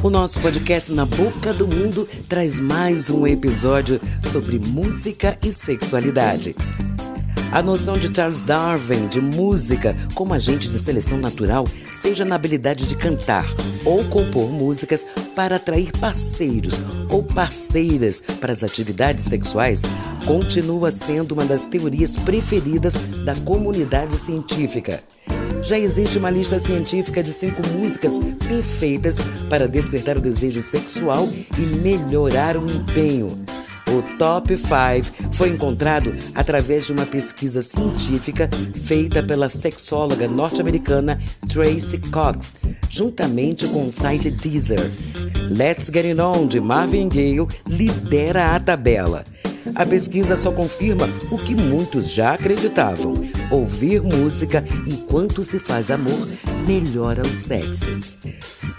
O nosso podcast Na Boca do Mundo traz mais um episódio sobre música e sexualidade. A noção de Charles Darwin de música como agente de seleção natural, seja na habilidade de cantar ou compor músicas para atrair parceiros ou parceiras para as atividades sexuais, continua sendo uma das teorias preferidas da comunidade científica. Já existe uma lista científica de cinco músicas perfeitas para despertar o desejo sexual e melhorar o empenho. O Top 5 foi encontrado através de uma pesquisa científica feita pela sexóloga norte-americana Tracy Cox, juntamente com o site Deezer. Let's Get It On de Marvin Gaye lidera a tabela. A pesquisa só confirma o que muitos já acreditavam: ouvir música enquanto se faz amor melhora o sexo.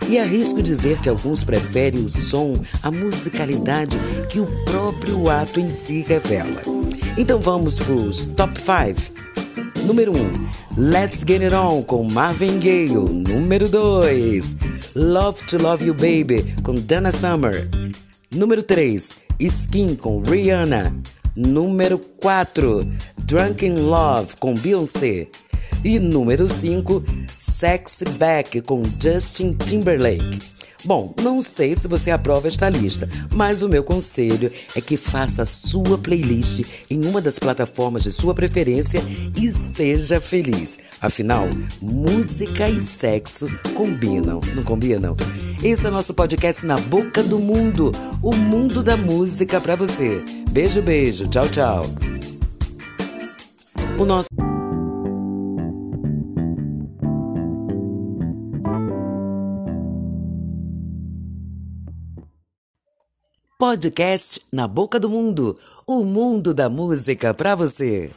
E arrisco dizer que alguns preferem o som, a musicalidade que o próprio ato em si revela. Então vamos para os top 5. Número 1, um, Let's Get It On com Marvin Gaye. Número 2, Love to Love You Baby com Dana Summer. Número 3, Skin com Rihanna. Número 4, Drunken Love com Beyoncé. E número 5, Sexy Back com Justin Timberlake. Bom, não sei se você aprova esta lista, mas o meu conselho é que faça a sua playlist em uma das plataformas de sua preferência e seja feliz. Afinal, música e sexo combinam, não combinam? Esse é nosso podcast Na Boca do Mundo, o mundo da música para você. Beijo, beijo. Tchau, tchau. O nosso Podcast Na Boca do Mundo, o mundo da música para você.